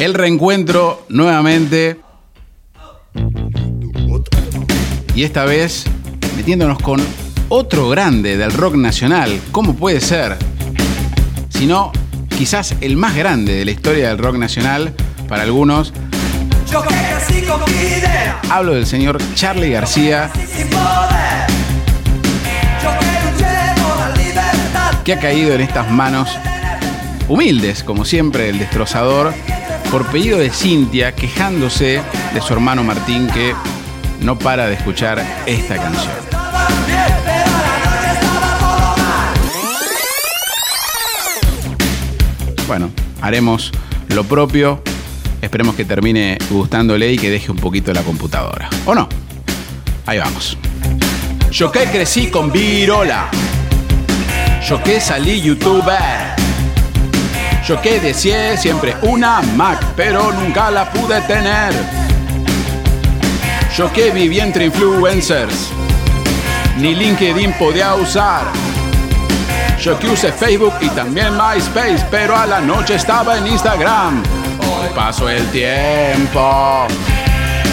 El reencuentro nuevamente. Y esta vez metiéndonos con otro grande del rock nacional. ¿Cómo puede ser? Si no, quizás el más grande de la historia del rock nacional para algunos. Hablo del señor Charlie García. Que ha caído en estas manos humildes, como siempre, el destrozador, por pedido de Cintia, quejándose de su hermano Martín que no para de escuchar esta canción. Bueno, haremos lo propio. Esperemos que termine gustándole y que deje un poquito la computadora. ¿O no? Ahí vamos. Yo que crecí con Virola. Yo que salí youtuber. Yo que deseé siempre una Mac, pero nunca la pude tener. Yo que viví entre influencers, ni LinkedIn podía usar. Yo que usé Facebook y también MySpace, pero a la noche estaba en Instagram. Hoy paso el tiempo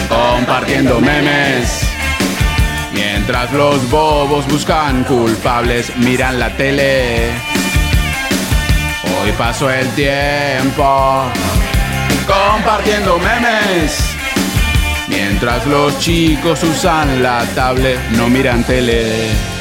compartiendo memes. Mientras los bobos buscan culpables, miran la tele. Hoy paso el tiempo compartiendo memes. Mientras los chicos usan la tablet, no miran tele.